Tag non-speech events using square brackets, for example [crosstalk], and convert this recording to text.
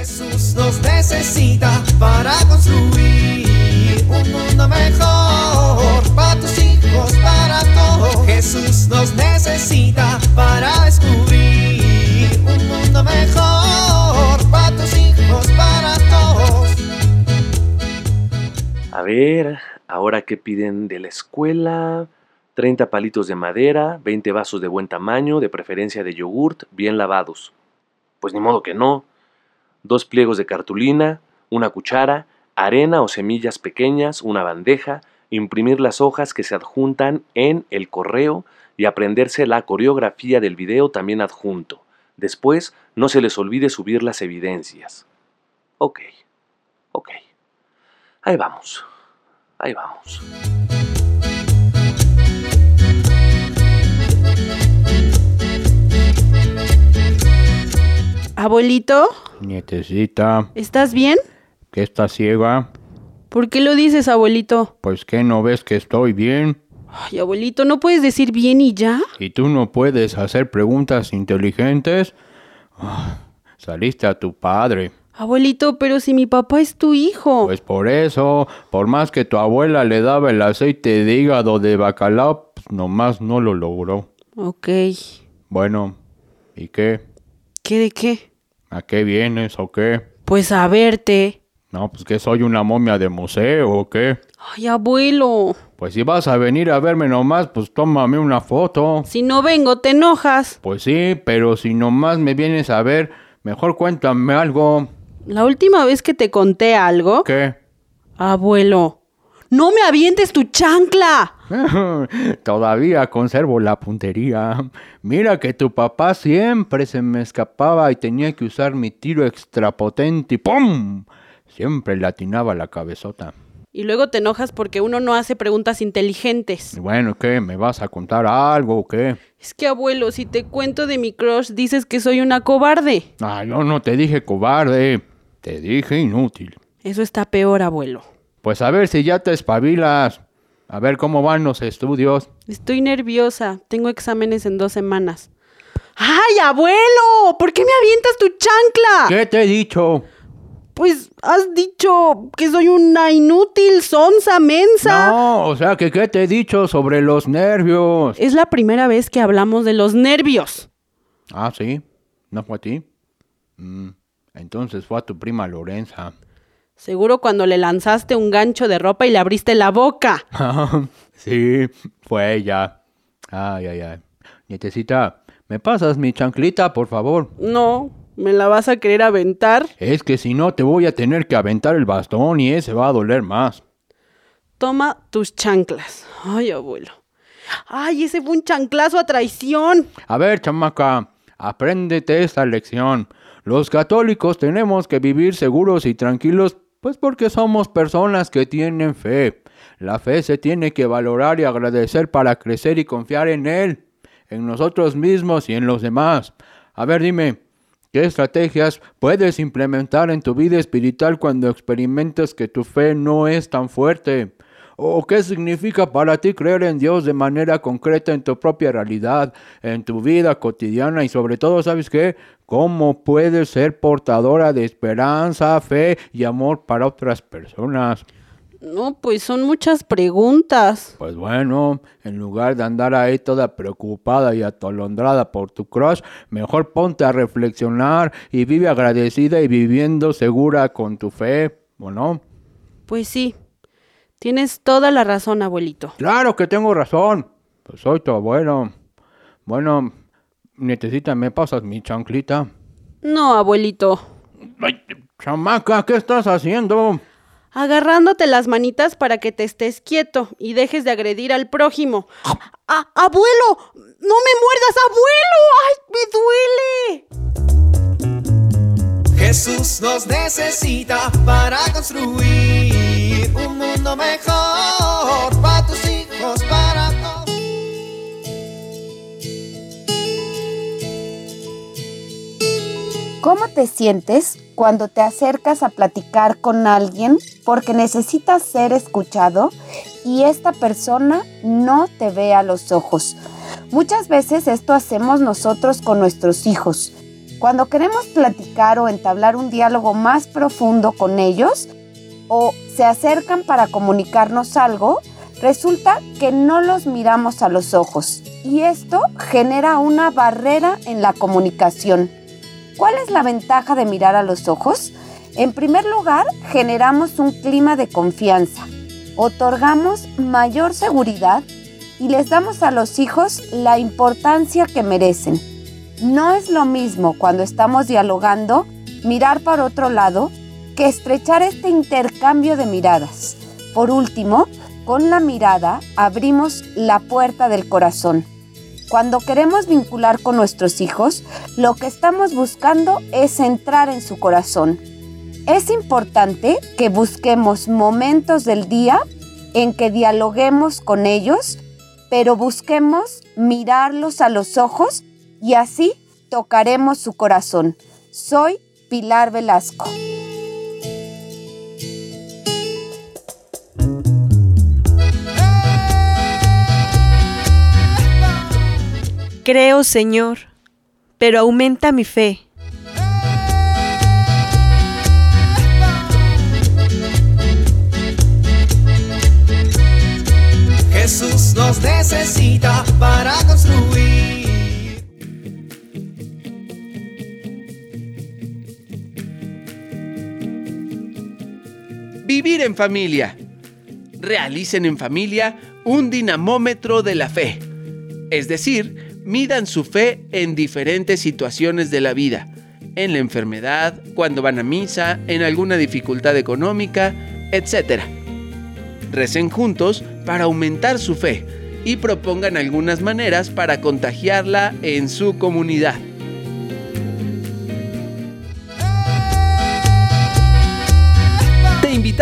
Jesús nos necesita para construir un mundo mejor para tus hijos, para todos. Jesús nos necesita para descubrir un mundo mejor para tus hijos, para todos. A ver, ahora qué piden de la escuela. 30 palitos de madera, 20 vasos de buen tamaño, de preferencia de yogurt, bien lavados. Pues ni modo que no. Dos pliegos de cartulina, una cuchara, arena o semillas pequeñas, una bandeja, imprimir las hojas que se adjuntan en el correo y aprenderse la coreografía del video también adjunto. Después, no se les olvide subir las evidencias. Ok, ok. Ahí vamos, ahí vamos. Abuelito, Nietecita, ¿estás bien? ¿qué estás ciega? ¿Por qué lo dices, abuelito? Pues que no ves que estoy bien. Ay, abuelito, ¿no puedes decir bien y ya? ¿Y tú no puedes hacer preguntas inteligentes? Ah, saliste a tu padre. Abuelito, pero si mi papá es tu hijo. Pues por eso, por más que tu abuela le daba el aceite de hígado de bacalao, pues nomás no lo logró. Ok. Bueno, ¿y qué? ¿Qué de qué? ¿A qué vienes o qué? Pues a verte. No, pues que soy una momia de museo o qué. Ay, abuelo. Pues si vas a venir a verme nomás, pues tómame una foto. Si no vengo, te enojas. Pues sí, pero si nomás me vienes a ver, mejor cuéntame algo. La última vez que te conté algo. ¿Qué? Abuelo. ¡No me avientes tu chancla! [laughs] Todavía conservo la puntería. Mira que tu papá siempre se me escapaba y tenía que usar mi tiro extrapotente y ¡pum! Siempre le atinaba la cabezota. Y luego te enojas porque uno no hace preguntas inteligentes. Bueno, ¿qué? ¿Me vas a contar algo o qué? Es que, abuelo, si te cuento de mi crush, dices que soy una cobarde. Ah, yo no te dije cobarde, te dije inútil. Eso está peor, abuelo. Pues a ver si ya te espabilas. A ver cómo van los estudios. Estoy nerviosa. Tengo exámenes en dos semanas. ¡Ay, abuelo! ¿Por qué me avientas tu chancla? ¿Qué te he dicho? Pues has dicho que soy una inútil, sonsa, mensa. No, o sea, que qué te he dicho sobre los nervios. Es la primera vez que hablamos de los nervios. Ah, sí. ¿No fue a ti? Mm, entonces fue a tu prima Lorenza. Seguro cuando le lanzaste un gancho de ropa y le abriste la boca. [laughs] sí, fue ella. Ay, ay, ay. Nietecita, ¿me pasas mi chanclita, por favor? No, ¿me la vas a querer aventar? Es que si no te voy a tener que aventar el bastón y ese va a doler más. Toma tus chanclas. Ay, abuelo. Ay, ese fue un chanclazo a traición. A ver, chamaca, apréndete esta lección. Los católicos tenemos que vivir seguros y tranquilos, pues porque somos personas que tienen fe. La fe se tiene que valorar y agradecer para crecer y confiar en Él, en nosotros mismos y en los demás. A ver, dime, ¿qué estrategias puedes implementar en tu vida espiritual cuando experimentas que tu fe no es tan fuerte? ¿O qué significa para ti creer en Dios de manera concreta en tu propia realidad, en tu vida cotidiana y sobre todo, ¿sabes qué? ¿Cómo puedes ser portadora de esperanza, fe y amor para otras personas? No, pues son muchas preguntas. Pues bueno, en lugar de andar ahí toda preocupada y atolondrada por tu crush, mejor ponte a reflexionar y vive agradecida y viviendo segura con tu fe, ¿o no? Pues sí. Tienes toda la razón, abuelito. Claro que tengo razón. Pues soy tu abuelo. Bueno, necesita, ¿me pasas mi chanclita? No, abuelito. Ay, chamaca, ¿qué estás haciendo? Agarrándote las manitas para que te estés quieto y dejes de agredir al prójimo. ¡Ah, ¡Abuelo! ¡No me muerdas, abuelo! ¡Ay, me duele! Jesús nos necesita para construir un mundo mejor para tus hijos, para ¿Cómo te sientes cuando te acercas a platicar con alguien porque necesitas ser escuchado y esta persona no te ve a los ojos? Muchas veces esto hacemos nosotros con nuestros hijos. Cuando queremos platicar o entablar un diálogo más profundo con ellos o se acercan para comunicarnos algo, resulta que no los miramos a los ojos y esto genera una barrera en la comunicación. ¿Cuál es la ventaja de mirar a los ojos? En primer lugar, generamos un clima de confianza, otorgamos mayor seguridad y les damos a los hijos la importancia que merecen. No es lo mismo cuando estamos dialogando mirar para otro lado que estrechar este intercambio de miradas. Por último, con la mirada abrimos la puerta del corazón. Cuando queremos vincular con nuestros hijos, lo que estamos buscando es entrar en su corazón. Es importante que busquemos momentos del día en que dialoguemos con ellos, pero busquemos mirarlos a los ojos y así tocaremos su corazón. Soy Pilar Velasco. Creo, Señor, pero aumenta mi fe. Jesús nos necesita para construir. Vivir en familia. Realicen en familia un dinamómetro de la fe. Es decir, midan su fe en diferentes situaciones de la vida. En la enfermedad, cuando van a misa, en alguna dificultad económica, etc. Recen juntos para aumentar su fe y propongan algunas maneras para contagiarla en su comunidad.